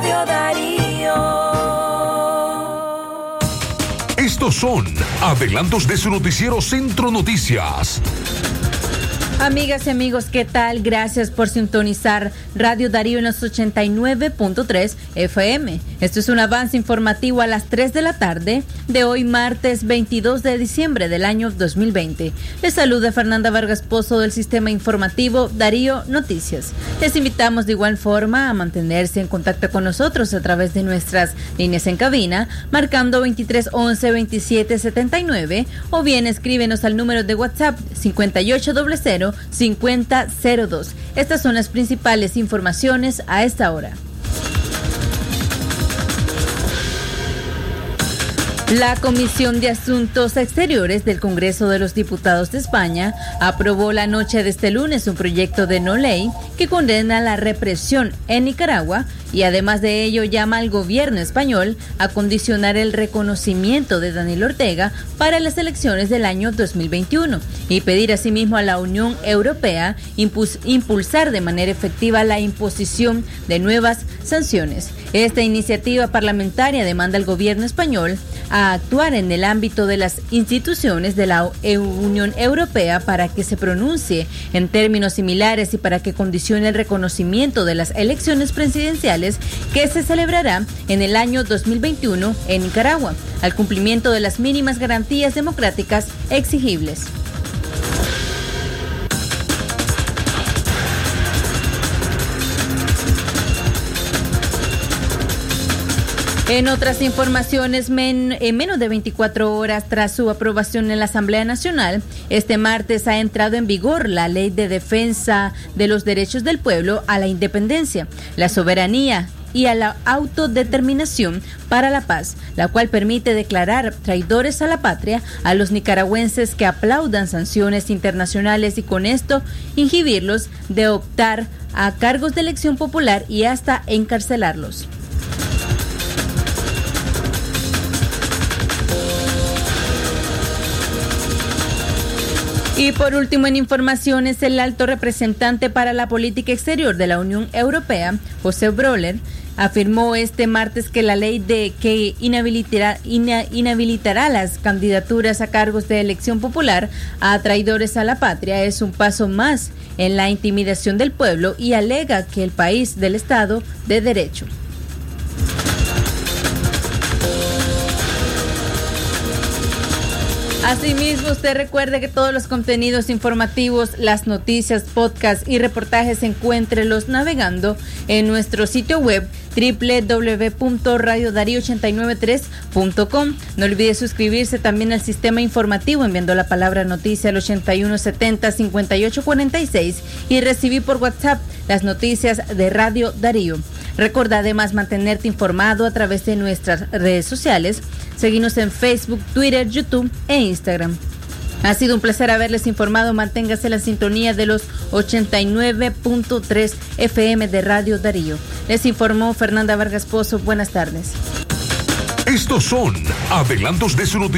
Darío. Estos son adelantos de su noticiero Centro Noticias. Amigas y amigos, ¿qué tal? Gracias por sintonizar Radio Darío en los 89.3 FM. Esto es un avance informativo a las 3 de la tarde de hoy, martes 22 de diciembre del año 2020. Les saluda Fernanda Vargas Pozo del Sistema Informativo Darío Noticias. Les invitamos de igual forma a mantenerse en contacto con nosotros a través de nuestras líneas en cabina, marcando 23 11 27 79 o bien escríbenos al número de WhatsApp 5800 5002. Estas son las principales informaciones a esta hora. La Comisión de Asuntos Exteriores del Congreso de los Diputados de España aprobó la noche de este lunes un proyecto de no ley que condena la represión en Nicaragua y además de ello llama al gobierno español a condicionar el reconocimiento de Daniel Ortega para las elecciones del año 2021 y pedir asimismo a la Unión Europea impulsar de manera efectiva la imposición de nuevas sanciones. Esta iniciativa parlamentaria demanda al gobierno español a actuar en el ámbito de las instituciones de la Unión Europea para que se pronuncie en términos similares y para que condicione el reconocimiento de las elecciones presidenciales que se celebrará en el año 2021 en Nicaragua, al cumplimiento de las mínimas garantías democráticas exigibles. En otras informaciones, en menos de 24 horas tras su aprobación en la Asamblea Nacional, este martes ha entrado en vigor la Ley de Defensa de los Derechos del Pueblo a la Independencia, la Soberanía y a la autodeterminación para la paz, la cual permite declarar traidores a la patria a los nicaragüenses que aplaudan sanciones internacionales y con esto inhibirlos de optar a cargos de elección popular y hasta encarcelarlos. Y por último, en informaciones, el alto representante para la política exterior de la Unión Europea, José Broller, afirmó este martes que la ley de que inhabilitará, inhabilitará las candidaturas a cargos de elección popular a traidores a la patria es un paso más en la intimidación del pueblo y alega que el país del Estado de Derecho. Asimismo, usted recuerde que todos los contenidos informativos, las noticias, podcasts y reportajes encuéntrelos navegando en nuestro sitio web www.radiodarío893.com. No olvide suscribirse también al sistema informativo enviando la palabra noticia al 8170-5846 y recibir por WhatsApp las noticias de Radio Darío. Recuerda además mantenerte informado a través de nuestras redes sociales. Seguimos en Facebook, Twitter, YouTube e Instagram. Ha sido un placer haberles informado. Manténgase en la sintonía de los 89.3 FM de Radio Darío. Les informó Fernanda Vargas Pozo. Buenas tardes. Estos son adelantos de su